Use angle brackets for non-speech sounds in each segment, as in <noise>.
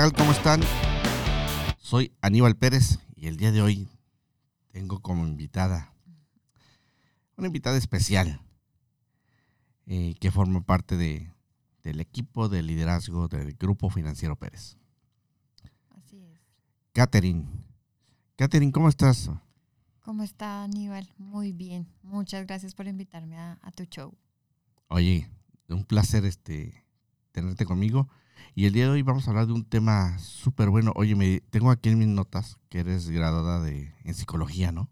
¿Cómo están? Soy Aníbal Pérez y el día de hoy tengo como invitada una invitada especial eh, que forma parte de, del equipo de liderazgo del Grupo Financiero Pérez. Así es. Catherine. Catherine, ¿cómo estás? ¿Cómo está Aníbal? Muy bien. Muchas gracias por invitarme a, a tu show. Oye, un placer este, tenerte conmigo. Y el día de hoy vamos a hablar de un tema súper bueno. Oye, me, tengo aquí en mis notas que eres graduada de, en psicología, ¿no?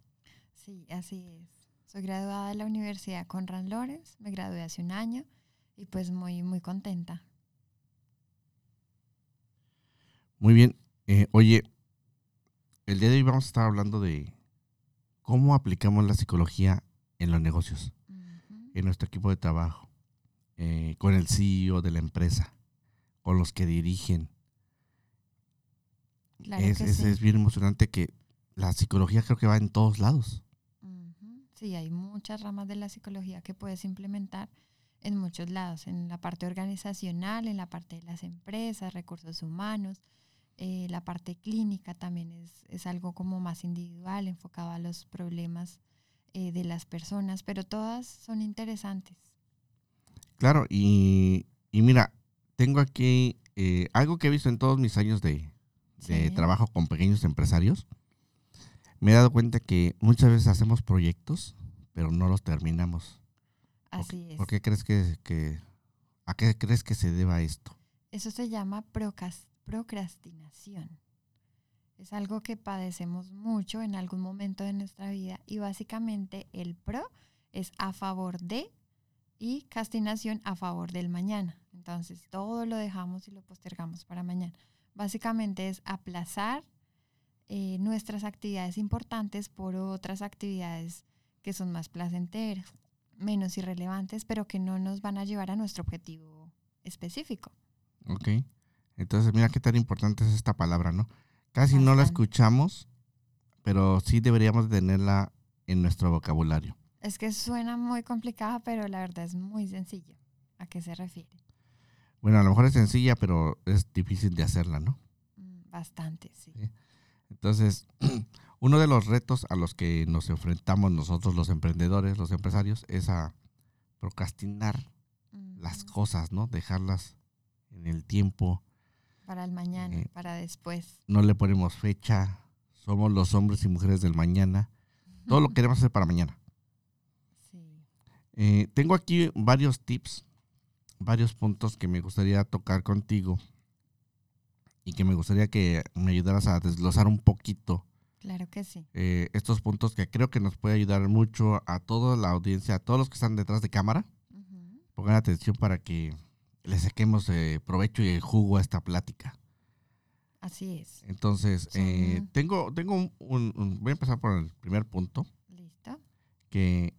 Sí, así es. Soy graduada de la Universidad Conrad Lorenz. Me gradué hace un año y pues muy, muy contenta. Muy bien. Eh, oye, el día de hoy vamos a estar hablando de cómo aplicamos la psicología en los negocios, en nuestro equipo de trabajo, eh, con el CEO de la empresa, con los que dirigen. Claro es, que es- sí. es bien emocionante que la psicología creo que va en todos lados. Sí, hay muchas ramas de la psicología que puedes implementar en muchos lados, en la parte organizacional, en la parte de las empresas, recursos humanos, eh, la parte clínica también es, es algo como más individual, enfocado a los problemas eh, de las personas, pero todas son interesantes. Claro, y, y mira, tengo aquí eh, algo que he visto en todos mis años de, de Sí. trabajo con pequeños empresarios. Me he dado cuenta que muchas veces hacemos proyectos, pero no los terminamos. ¿Por Así qué- es. ¿Por qué crees que, que- a qué crees que se deba esto? Eso se llama procrastinación. Es algo que padecemos mucho en algún momento de nuestra vida y básicamente el pro es a favor de y castinación a favor del mañana. Entonces todo lo dejamos y lo postergamos para mañana. Básicamente es aplazar eh, nuestras actividades importantes por otras actividades que son más placenteras, menos irrelevantes, pero que no nos van a llevar a nuestro objetivo específico. ¿Ok? Entonces, mira qué tan importante es esta palabra, ¿no? Casi no la escuchamos, pero sí deberíamos de tenerla en nuestro vocabulario. Es que suena muy complicada, pero la verdad es muy sencillo. ¿A qué se refiere? Bueno, a lo mejor es sencilla, pero es difícil de hacerla, ¿no? Mm, Bastante, sí. Sí. Entonces, <clears throat> uno de los retos a los que nos enfrentamos nosotros los emprendedores, los empresarios, es a procrastinar las Ujú. cosas, ¿no? Dejarlas en el tiempo, Para el mañana, Eh, para después. no le ponemos fecha, somos los hombres y mujeres del mañana, todo lo <laughs> queremos hacer para mañana. Sí. Eh, tengo aquí varios tips, varios puntos que me gustaría tocar contigo y que me gustaría que me ayudaras a desglosar un poquito Claro que sí. eh, estos puntos que creo que nos puede ayudar mucho a toda la audiencia, a todos los que están detrás de cámara. Pongan atención para que le saquemos eh, provecho y el jugo a esta plática. Así es. Entonces, eh, tengo, tengo un, un- un- voy a empezar por el primer punto, ¿Listo? que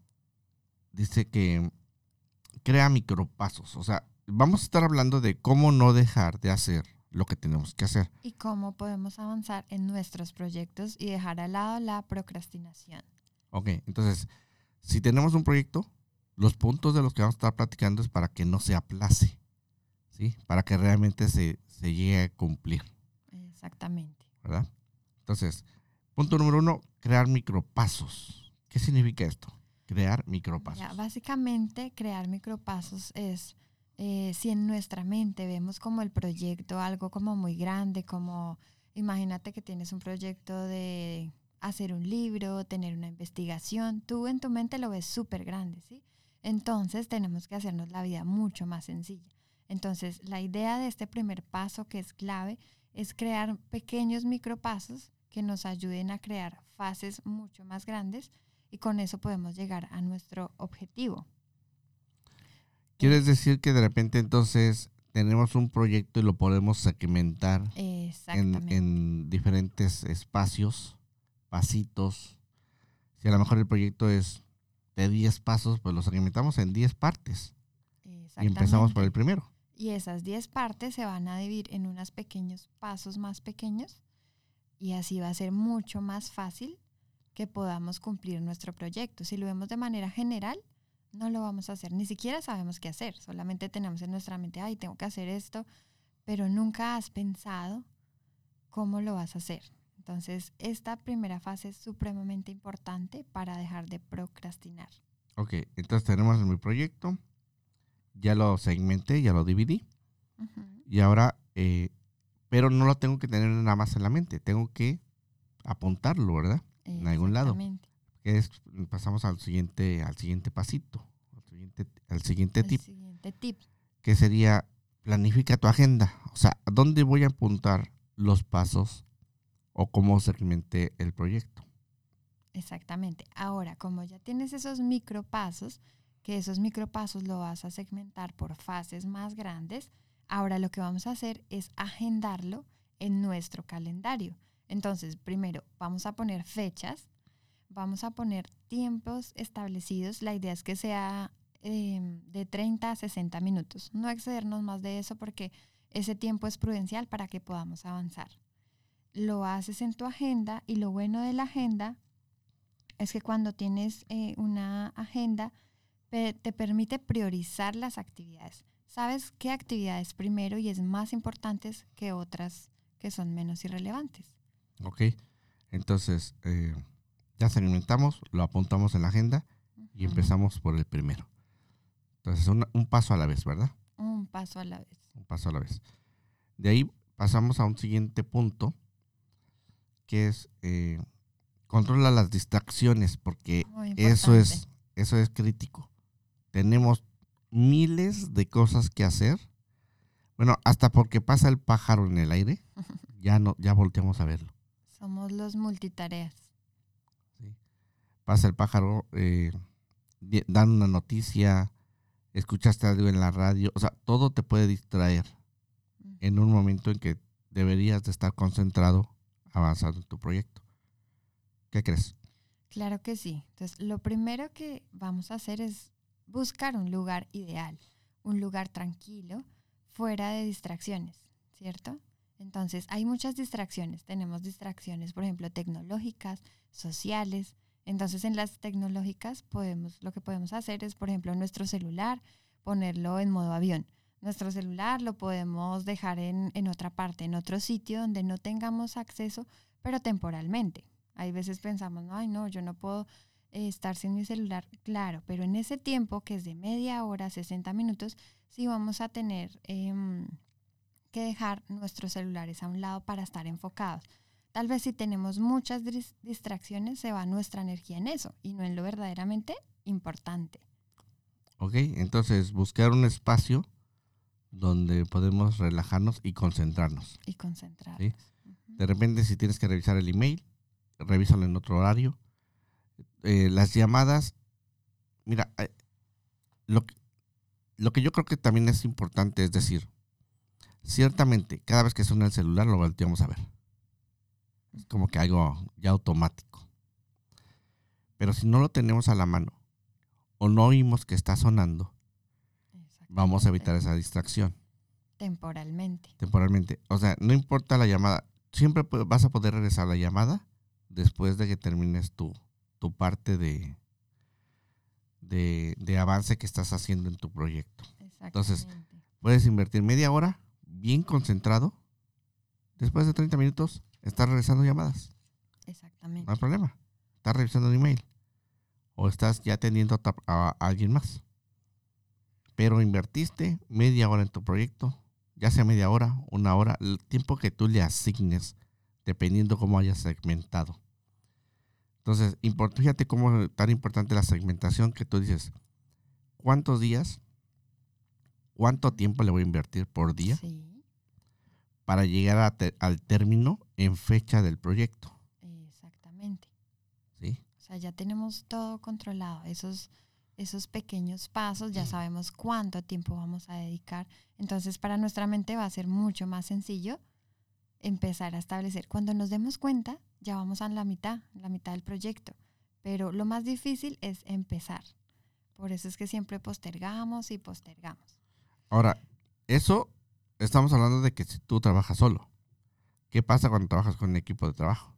dice que crea micropasos. O sea, vamos a estar hablando de cómo no dejar de hacer lo que tenemos que hacer. ¿Y cómo podemos avanzar en nuestros proyectos y dejar al lado la procrastinación? Ok, entonces, si tenemos un proyecto, los puntos de los que vamos a estar platicando es para que no se aplace, ¿sí? Para que realmente se, se llegue a cumplir, Exactamente. ¿verdad? Entonces, punto número uno, crear micropasos. ¿Qué significa esto? Crear micropasos. Ya, básicamente, crear micropasos es eh, si en nuestra mente vemos como el proyecto algo como muy grande, como imagínate que tienes un proyecto de hacer un libro, tener una investigación, tú en tu mente lo ves súper grande, ¿sí? Entonces tenemos que hacernos la vida mucho más sencilla. Entonces, la idea de este primer paso que es clave es crear pequeños micropasos que nos ayuden a crear fases mucho más grandes y con eso podemos llegar a nuestro objetivo. ¿Quieres decir que de repente entonces tenemos un proyecto y lo podemos segmentar en, en diferentes espacios, pasitos? Si a lo mejor el proyecto es de 10 pasos, pues lo segmentamos en 10 partes y empezamos por el primero. Y esas 10 partes se van a dividir en unos pequeños pasos más pequeños y así va a ser mucho más fácil que podamos cumplir nuestro proyecto. Si lo vemos de manera general, no lo vamos a hacer. Ni siquiera sabemos qué hacer. Solamente tenemos en nuestra mente, ay, tengo que hacer esto, pero nunca has pensado cómo lo vas a hacer. Entonces, esta primera fase es supremamente importante para dejar de procrastinar. Ok, entonces tenemos mi proyecto, ya lo segmenté, ya lo dividí, y ahora, eh, pero no lo tengo que tener nada más en la mente, tengo que apuntarlo, ¿verdad? En algún lado. Que es, pasamos al siguiente, al siguiente pasito, al siguiente, al siguiente tip. Siguiente tip. Que sería planifica tu agenda. O sea, ¿dónde voy a apuntar los pasos o cómo segmenté el proyecto? Exactamente. Ahora, como ya tienes esos micropasos, que esos micropasos lo vas a segmentar por fases más grandes, ahora lo que vamos a hacer es agendarlo en nuestro calendario. Entonces, primero vamos a poner fechas, vamos a poner tiempos establecidos. La idea es que sea em, de 30 a 60 minutos. No excedernos más de eso porque ese tiempo es prudencial para que podamos avanzar. Lo haces en tu agenda y lo bueno de la agenda es que cuando tienes eh, una agenda te permite priorizar las actividades. Sabes qué actividades primero y es más importantes que otras que son menos irrelevantes. Ok, entonces eh, ya segmentamos, lo apuntamos en la agenda y empezamos por el primero. Entonces un, paso a la vez, ¿verdad? Un paso a la vez. Un paso a la vez. De ahí pasamos a un siguiente punto, que es eh, controla las distracciones, porque eso es, eso es crítico. Tenemos miles de cosas que hacer. Bueno, hasta porque pasa el pájaro en el aire, <laughs> ya no, ya volteamos a verlo. Somos los multitareas. Pasa el pájaro, eh, dan una noticia, escuchaste algo en la radio, o sea, todo te puede distraer en un momento en que deberías de estar concentrado avanzando en tu proyecto. ¿Qué crees? Claro que sí. Entonces, lo primero que vamos a hacer es buscar un lugar ideal, un lugar tranquilo, fuera de distracciones, ¿cierto? Entonces, hay muchas distracciones. Tenemos distracciones, por ejemplo, tecnológicas, sociales. Entonces, en las tecnológicas podemos, lo que podemos hacer es, por ejemplo, nuestro celular, ponerlo en modo avión. Nuestro celular lo podemos dejar en, en otra parte, en otro sitio donde no tengamos acceso, pero temporalmente. Hay veces pensamos, no, ay, no, yo no puedo eh, estar sin mi celular, claro, pero en ese tiempo, que es de media hora, 60 minutos, sí vamos a tener em, que dejar nuestros celulares a un lado para estar enfocados. Tal vez si tenemos muchas distracciones, se va nuestra energía en eso y no en lo verdaderamente importante. Ok, entonces buscar un espacio donde podemos relajarnos y concentrarnos. Y concentrar. De repente, si tienes que revisar el email, revísalo en otro horario. Eh, las llamadas, mira, eh, lo, lo que yo creo que también es importante es decir, Ciertamente, cada vez que suena el celular lo volteamos a ver. Es como que algo ya automático. Pero si no lo tenemos a la mano o no oímos que está sonando, vamos a evitar esa distracción. Temporalmente. Temporalmente. O sea, no importa la llamada. Siempre vas a poder regresar a la llamada después de que termines tu, tu parte de, de, de avance que estás haciendo en tu proyecto. Entonces, puedes invertir media hora bien concentrado, después de 30 minutos, estás regresando llamadas. Exactamente. No hay problema. Estás revisando un email. O estás ya atendiendo a, alguien más. Pero invertiste media hora en tu proyecto, ya sea media hora, una hora, el tiempo que tú le asignes, dependiendo cómo hayas segmentado. Entonces, fíjate cómo es tan importante la segmentación que tú dices, ¿cuántos días cuánto tiempo le voy a invertir por día para llegar al término en fecha del proyecto. Exactamente. ¿Sí? O sea, ya tenemos todo controlado, esos, esos pequeños pasos, ya sabemos cuánto tiempo vamos a dedicar. Entonces, para nuestra mente va a ser mucho más sencillo empezar a establecer. Cuando nos demos cuenta, ya vamos a la mitad, la mitad del proyecto. Pero lo más difícil es empezar. Por eso es que siempre postergamos y postergamos. Ahora, eso estamos hablando de que si tú trabajas solo. ¿Qué pasa cuando trabajas con un equipo de trabajo?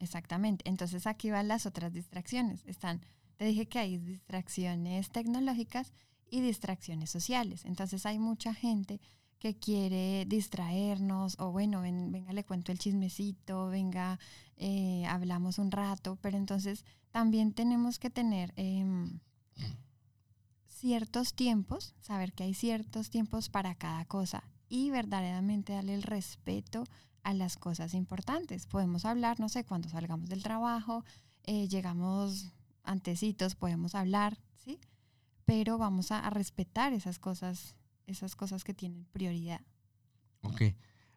Exactamente. Entonces aquí van las otras distracciones. Están, te dije que hay distracciones tecnológicas y distracciones sociales. Entonces hay mucha gente que quiere distraernos o bueno, venga, le cuento el chismecito, venga, eh, hablamos un rato, pero entonces también tenemos que tener em, ciertos tiempos, saber que hay ciertos tiempos para cada cosa y verdaderamente darle el respeto a las cosas importantes. Podemos hablar, no sé, cuando salgamos del trabajo, eh, llegamos antecitos, podemos hablar, ¿sí? Pero vamos a respetar esas cosas esas cosas que tienen prioridad. Ok.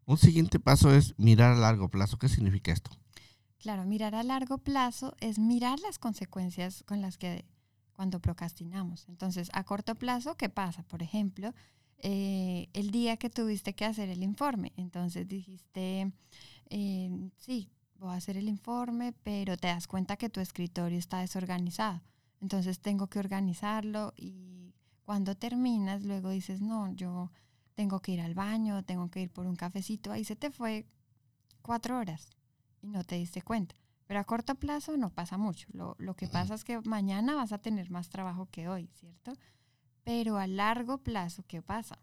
Un siguiente paso es mirar a largo plazo. ¿Qué significa esto? Claro, mirar a largo plazo es mirar las consecuencias con las que cuando procrastinamos. Entonces, a corto plazo, ¿qué pasa? Por ejemplo, eh, el día que tuviste que hacer el informe. Entonces dijiste, eh, sí, voy a hacer el informe, pero te das cuenta que tu escritorio está desorganizado. Entonces tengo que organizarlo y cuando terminas, luego dices, no, yo tengo que ir al baño, tengo que ir por un cafecito, ahí se te fue cuatro horas y no te diste cuenta. Pero a corto plazo no pasa mucho. Lo, que pasa es que mañana vas a tener más trabajo que hoy, ¿cierto? Pero a largo plazo, ¿qué pasa?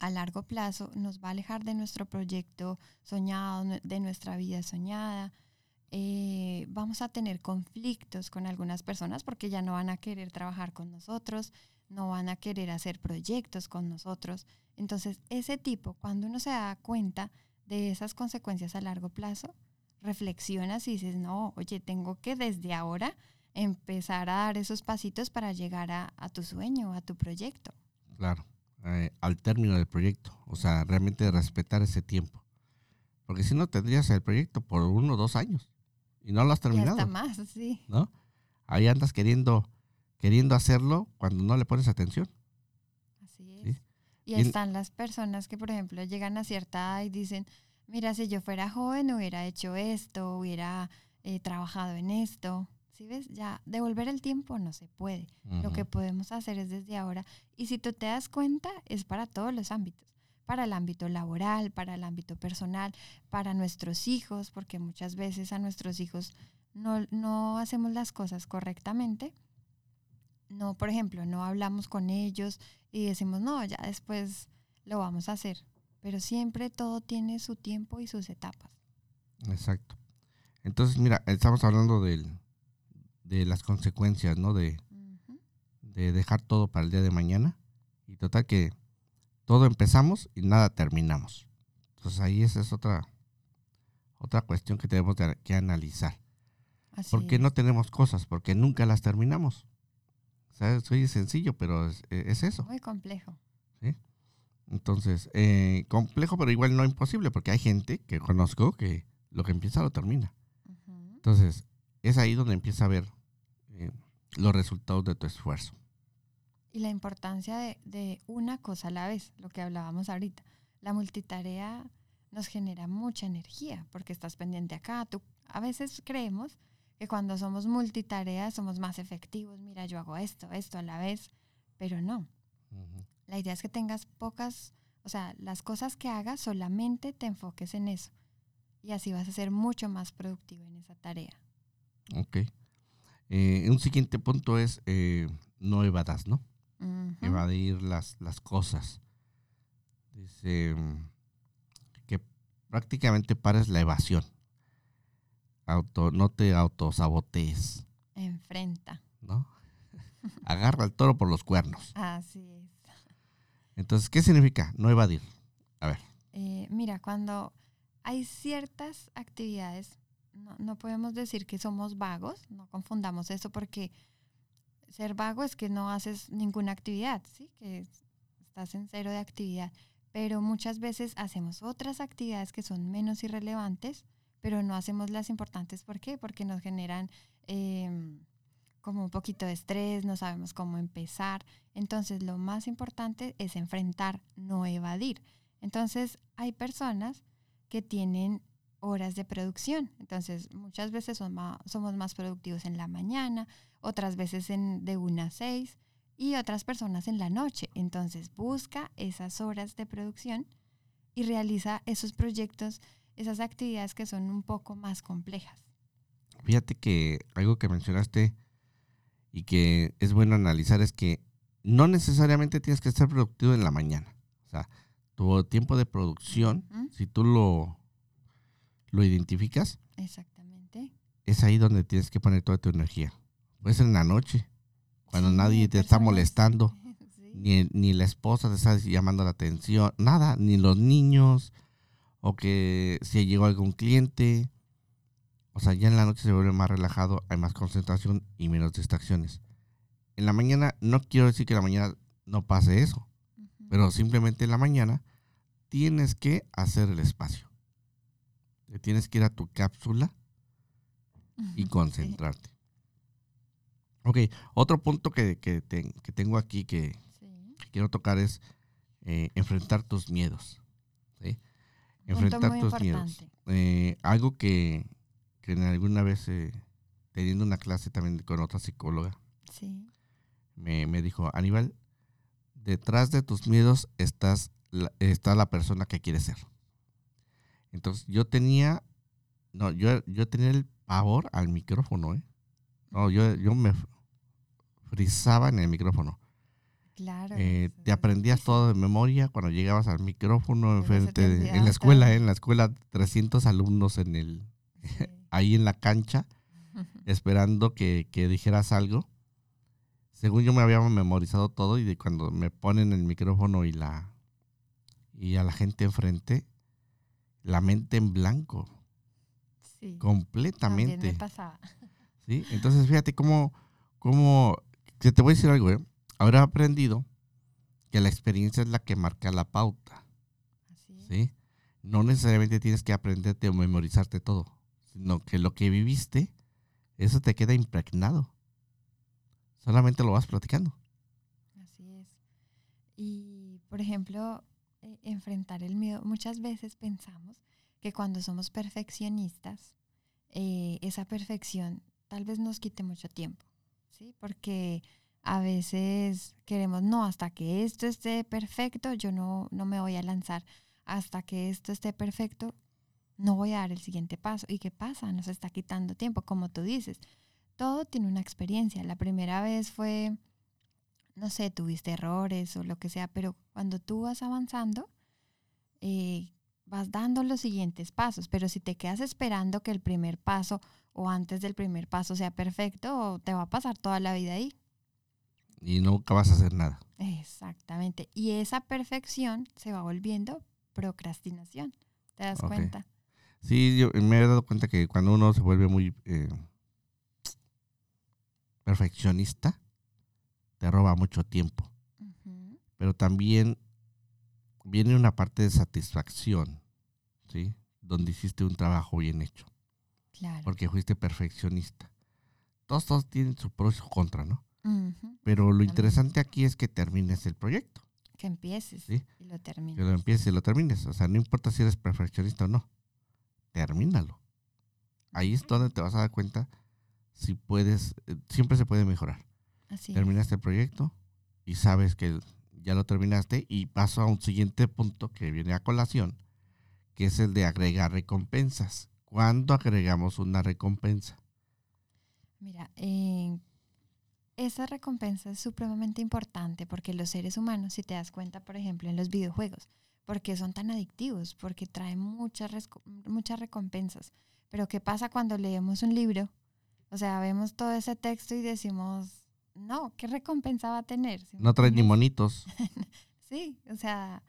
A largo plazo nos va a alejar de nuestro proyecto soñado, de nuestra vida soñada. Eh, vamos a tener conflictos con algunas personas porque ya no van a querer trabajar con nosotros, no van a querer hacer proyectos con nosotros. Entonces, ese tipo, cuando uno se da cuenta de esas consecuencias a largo plazo, reflexionas y dices, no, oye, tengo que desde ahora empezar a dar esos pasitos para llegar a, tu sueño, a tu proyecto. Claro, eh, al término del proyecto, o sea, realmente respetar ese tiempo. Porque si no, tendrías el proyecto por uno o dos años y no lo has terminado. Y hasta más, sí. ¿No? Ahí andas queriendo queriendo hacerlo cuando no le pones atención. Así es. Y están las personas que, por ejemplo, llegan a cierta edad y dicen, mira, si yo fuera joven hubiera hecho esto, hubiera eh, trabajado en esto. ¿Sí ves? Ya devolver el tiempo no se puede. Lo que podemos hacer es desde ahora. Y si tú te das cuenta, es para todos los ámbitos. Para el ámbito laboral, para el ámbito personal, para nuestros hijos, porque muchas veces a nuestros hijos no, no hacemos las cosas correctamente no, por ejemplo, no hablamos con ellos y decimos, no, ya después lo vamos a hacer. Pero siempre todo tiene su tiempo y sus etapas. Exacto. Entonces, mira, estamos hablando de las consecuencias, ¿no? De, de dejar todo para el día de mañana. Y total que todo empezamos y nada terminamos. Entonces ahí esa es otra, otra cuestión que tenemos que analizar. Así ¿Por qué no tenemos cosas? Porque nunca las terminamos. Soy sencillo, pero es, eso. Muy complejo. Entonces, eh, complejo, pero igual no imposible, porque hay gente que conozco que lo que empieza lo termina. Entonces, es ahí donde empieza a ver eh, los resultados de tu esfuerzo. Y la importancia de, de, una cosa a la vez, lo que hablábamos ahorita. La multitarea nos genera mucha energía porque estás pendiente acá. Tú, a veces creemos que cuando somos multitareas somos más efectivos. Mira, yo hago esto, esto a la vez, pero no. La idea es que tengas pocas, o sea, las cosas que hagas solamente te enfoques en eso. Y así vas a ser mucho más productivo en esa tarea. Ok. Eh, un siguiente punto es eh, no evadas, ¿no? Evadir las, las cosas. Dice que prácticamente pares la evasión auto, no te autosabotees. Enfrenta. ¿No? <laughs> Agarra al toro por los cuernos. Así es. Entonces, ¿qué significa no evadir? A ver. Eh, mira, cuando hay ciertas actividades, no, podemos decir que somos vagos, no confundamos eso porque ser vago es que no haces ninguna actividad, ¿sí? Que estás en cero de actividad. Pero muchas veces hacemos otras actividades que son menos irrelevantes pero no hacemos las importantes. ¿Por qué? Porque nos generan em, como un poquito de estrés, no sabemos cómo empezar. Entonces, lo más importante es enfrentar, no evadir. Entonces, hay personas que tienen horas de producción. Entonces, muchas veces somos más productivos en la mañana, otras veces en, de una a seis y otras personas en la noche. Entonces, busca esas horas de producción y realiza esos proyectos esas actividades que son un poco más complejas. Fíjate que algo que mencionaste y que es bueno analizar es que no necesariamente tienes que ser productivo en la mañana. O sea, tu tiempo de producción, si tú lo, lo identificas, Exactamente. es ahí donde tienes que poner toda tu energía. Puede ser en la noche, cuando Sí, nadie te está molestando, <laughs> Sí. ni, ni la esposa te está llamando la atención, nada, ni los niños, o que si llegó algún cliente. O sea, ya en la noche se vuelve más relajado, hay más concentración y menos distracciones. En la mañana, no quiero decir que en la mañana no pase eso, pero simplemente en la mañana tienes que hacer el espacio. Te tienes que ir a tu cápsula <laughs> y concentrarte. Ok, otro punto que, que te- que tengo aquí que, Sí, sí. que quiero tocar es eh, enfrentar tus miedos. Enfrentar tus miedos. Eh, algo que, que en alguna vez, eh, teniendo una clase también con otra psicóloga, Sí. me, me dijo, Aníbal, detrás de tus miedos estás la- está la persona que quieres ser. Entonces yo tenía, no, yo, yo tenía el pavor al micrófono, ¿eh? No, yo, yo me frizaba en el micrófono. Claro. Eh, te aprendías todo de memoria cuando llegabas al micrófono enfrente de- en la escuela. ¿eh? en la escuela 300 alumnos en el Sí. Ahí en la cancha esperando que, que dijeras algo. Según yo me había memorizado todo y de cuando me ponen el micrófono y la y a la gente enfrente, la mente en blanco, Sí. Completamente. me pasaba. ¿sí? Entonces fíjate cómo, cómo, que te voy a decir algo, ¿eh? Ahora he aprendido que la experiencia es la que marca la pauta, Así. ¿sí? No necesariamente tienes que aprenderte o memorizarte todo, sino que lo que viviste, eso te queda impregnado. Solamente lo vas platicando. Así es. Y, por ejemplo, eh, enfrentar el miedo. Muchas veces pensamos que cuando somos perfeccionistas, eh, esa perfección tal vez nos quite mucho tiempo, ¿sí? Porque a veces queremos, no, hasta que esto esté perfecto, yo no, no me voy a lanzar. Hasta que esto esté perfecto, no voy a dar el siguiente paso. ¿Y qué pasa? Nos está quitando tiempo, como tú dices. Todo tiene una experiencia. La primera vez fue no sé, tuviste errores o lo que sea, pero cuando tú vas avanzando, eh, vas dando los siguientes pasos, pero si te quedas esperando que el primer paso o antes del primer paso sea perfecto, te va a pasar toda la vida ahí. Y nunca vas a hacer nada. Exactamente. Y esa perfección se va volviendo procrastinación. ¿Te das cuenta? Sí, yo me he dado cuenta que cuando uno se vuelve muy eh, perfeccionista, te roba mucho tiempo. Pero también viene una parte de satisfacción, ¿sí? Donde hiciste un trabajo bien hecho, Claro. porque fuiste perfeccionista. Todos, todos tienen su pro y su contra, ¿no? Pero lo interesante aquí es que termines el proyecto, Que empieces Sí. y lo termines. que lo empieces y lo termines. O sea, no importa si eres perfeccionista o no, termínalo. Ahí es donde te vas a dar cuenta si puedes, eh, siempre se puede mejorar. Así terminaste el proyecto y sabes que ya lo terminaste y paso a un siguiente punto que viene a colación, que es el de agregar recompensas. ¿Cuándo agregamos una recompensa? Mira, eh, esa recompensa es supremamente importante porque los seres humanos, si te das cuenta, por ejemplo, en los videojuegos, porque son tan adictivos, porque traen muchas, muchas recompensas. Pero ¿qué pasa cuando leemos un libro? O sea, vemos todo ese texto y decimos, no, ¿qué recompensa va a tener? ¿Sí me No trae ni monitos. <laughs> Sí, o sea,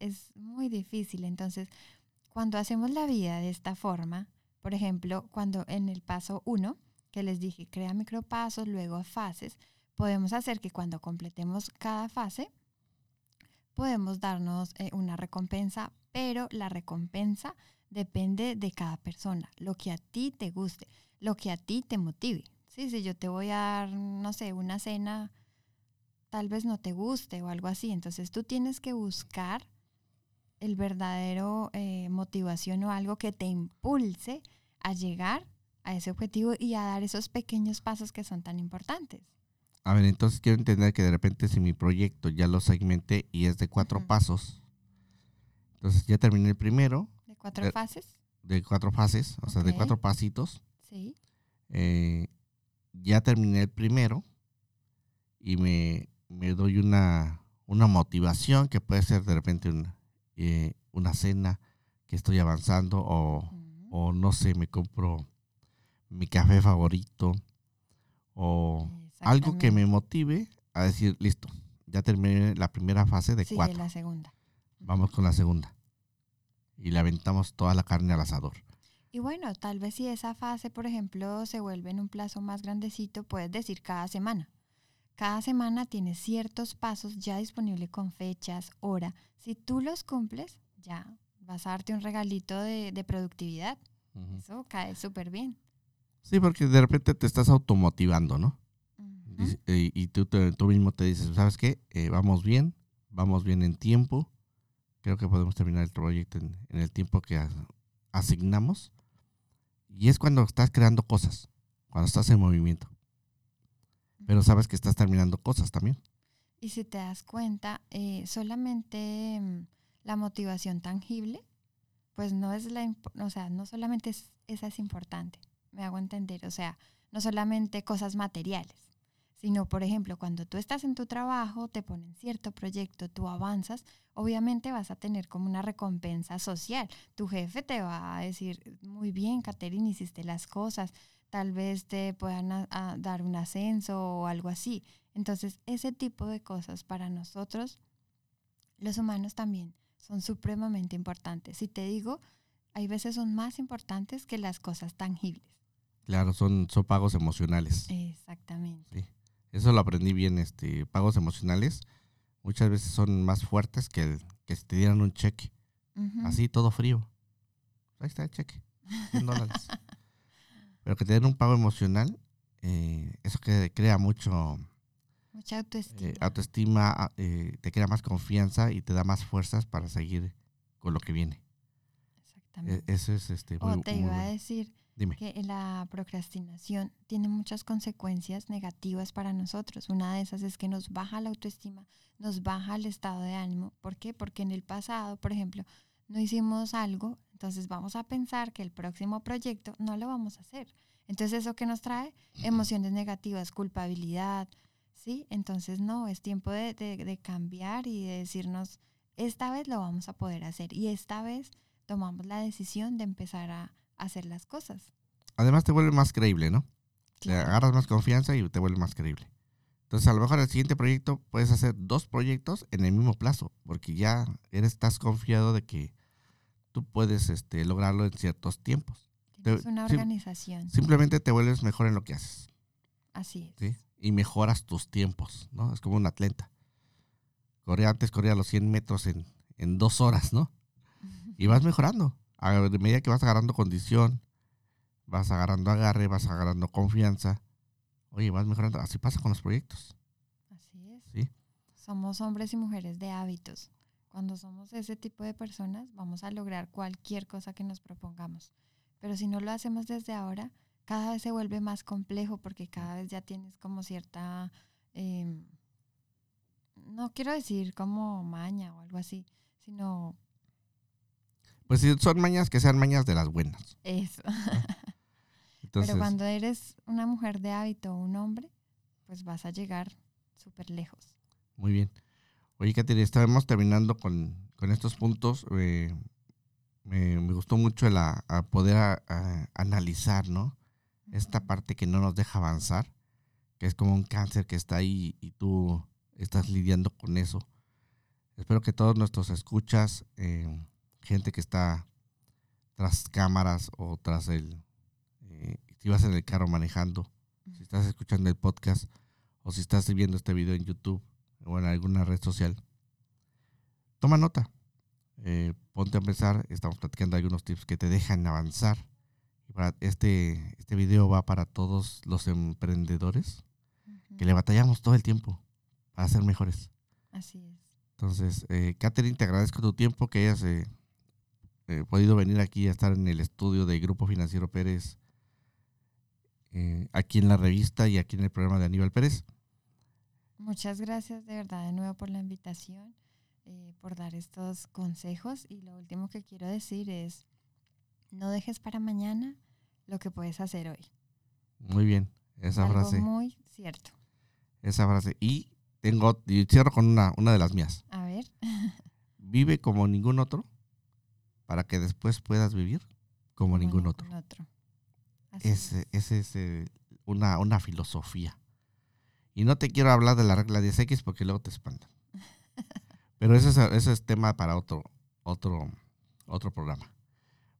es muy difícil. Entonces, cuando hacemos la vida de esta forma, por ejemplo, cuando en el paso uno, que les dije, crea micropasos, luego fases, podemos hacer que cuando completemos cada fase, podemos darnos eh, una recompensa, pero la recompensa depende de cada persona, lo que a ti te guste, lo que a ti te motive. Sí, si yo te voy a dar, no sé, una cena tal vez no te guste o algo así. Entonces tú tienes que buscar el verdadero eh, motivación o algo que te impulse a llegar a ese objetivo y a dar esos pequeños pasos que son tan importantes. A ver, entonces quiero entender que de repente si mi proyecto ya lo segmenté y es de cuatro pasos, entonces ya terminé el primero. De cuatro Eh, fases, de cuatro fases, o sea, de cuatro pasitos. sí. eh, ya terminé el primero y me, me doy una, una motivación que puede ser de repente un- eh, una cena, que estoy avanzando o, o no sé, me compro mi café favorito o algo que me motive a decir, listo, ya terminé la primera fase de Sigue cuatro, la segunda. vamos con la segunda. Y le aventamos toda la carne al asador. Y bueno, tal vez si esa fase, por ejemplo, se vuelve en un plazo más grandecito, puedes decir cada semana. Cada semana tienes ciertos pasos ya disponibles con fechas, hora. Si tú los cumples, ya vas a darte un regalito de, de productividad. Eso cae súper bien. Sí, porque de repente te estás automotivando, ¿no? Dice- eh, y tú, te- tú mismo te dices, ¿sabes qué? Eh, vamos bien, vamos bien en tiempo. Creo que podemos terminar el proyecto en, en el tiempo que as- asignamos. Y es cuando estás creando cosas, cuando estás en movimiento. Pero sabes que estás terminando cosas también. Y si te das cuenta, eh, solamente mm, la motivación tangible, pues no es la, o sea, no solamente es- esa es importante, me hago entender, o sea, no solamente cosas materiales, sino, por ejemplo, cuando tú estás en tu trabajo, te ponen cierto proyecto, tú avanzas, obviamente vas a tener como una recompensa social. Tu jefe te va a decir, muy bien, Caterina, hiciste las cosas, tal vez te puedan a- a dar un ascenso o algo así. Entonces, ese tipo de cosas para nosotros, los humanos también, son supremamente importantes. Si te digo, hay veces son más importantes que las cosas tangibles. Claro, son, son pagos emocionales. Exactamente. Eso lo aprendí bien, este, pagos emocionales muchas veces son más fuertes que, el, que si te dieran un cheque. Así, todo frío. Ahí está el cheque, 100 dólares. <laughs> Pero que te den un pago emocional, eh, eso que crea mucho Mucha autoestima. eh, autoestima, a- eh, te crea más confianza y te da más fuerzas para seguir con lo que viene. E- Exactamente. eso es este, muy, o te muy iba a bueno. decir Dime. que la procrastinación tiene muchas consecuencias negativas para nosotros. Una de esas es que nos baja la autoestima, nos baja el estado de ánimo. ¿Por qué? Porque en el pasado, por ejemplo, no hicimos algo, entonces vamos a pensar que el próximo proyecto no lo vamos a hacer. Entonces, ¿eso que nos trae? Emociones negativas, culpabilidad, ¿sí? Entonces, no, es tiempo de, de- de cambiar y de decirnos, esta vez lo vamos a poder hacer y esta vez tomamos la decisión de empezar a hacer las cosas. Además te vuelve más creíble, ¿no? Te Claro. agarras más confianza y te vuelve más creíble. Entonces, a lo mejor el siguiente proyecto puedes hacer dos proyectos en el mismo plazo, porque ya eres, estás confiado de que tú puedes este, lograrlo en ciertos tiempos. Tienes una organización. Simplemente te vuelves mejor en lo que haces, Así es. ¿sí? Y mejoras tus tiempos, ¿no? Es como un atleta. Corría antes, corría los 100 metros en, en dos horas, ¿no? <laughs> Y vas mejorando. A medida que vas agarrando condición, vas agarrando agarre, vas agarrando confianza. Oye, vas mejorando. Así pasa con los proyectos, Así es. ¿sí? Somos hombres y mujeres de hábitos. Cuando somos ese tipo de personas, vamos a lograr cualquier cosa que nos propongamos. Pero si no lo hacemos desde ahora, cada vez se vuelve más complejo porque cada vez ya tienes como cierta, em, no quiero decir como maña o algo así, sino Pues sí, son mañas que sean mañas de las buenas. eso. <laughs> Entonces, Pero cuando eres una mujer de hábito o un hombre, pues vas a llegar súper lejos. muy bien. Oye, Katy, estamos terminando con, con estos puntos. eh, me, me gustó mucho la, a poder a- a- analizar, ¿no? Esta parte que no nos deja avanzar, que es como un cáncer que está ahí y tú estás lidiando con eso. Espero que todos nuestros escuchas, eh, gente que está tras cámaras o tras el, eh, si vas en el carro manejando, si estás escuchando el podcast o si estás viendo este video en YouTube o en alguna red social, toma nota. Eh, ponte a pensar, estamos platicando algunos tips que te dejan avanzar. Este, este video va para todos los emprendedores Ujú. que le batallamos todo el tiempo para ser mejores. Así es. Entonces, eh, Catherine, te agradezco tu tiempo que hayas eh, eh, podido venir aquí a estar en el estudio del Grupo Financiero Pérez, eh, aquí en la revista y aquí en el programa de Aníbal Pérez. Muchas gracias de verdad de nuevo por la invitación, eh, por dar estos consejos. Y lo último que quiero decir es, no dejes para mañana lo que puedes hacer hoy. Muy bien, esa Algo frase, muy cierto. esa frase. Y tengo, y cierro con una, una de las mías. A ver, <laughs> vive como ningún otro para que después puedas vivir como, ningún otro. Así Ese, ese es eh, una, una filosofía. Y no te quiero hablar de la regla 10X porque luego te espantan. <laughs> Pero ese es, ese es tema para otro, otro, otro programa.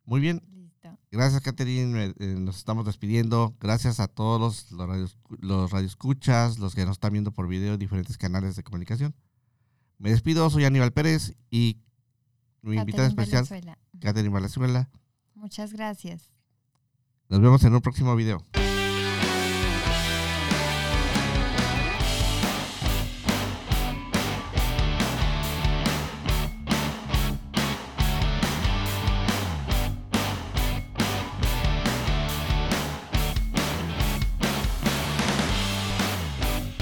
Muy bien. Listo. Gracias, Catherine. Eh, nos estamos despidiendo. Gracias a todos los, los, radios- los radioescuchas, los que nos están viendo por video en diferentes canales de comunicación. Me despido, soy Aníbal Pérez y mi invitada especial, Valenzuela. Catherine Valenzuela. Muchas gracias. Nos vemos en un próximo video.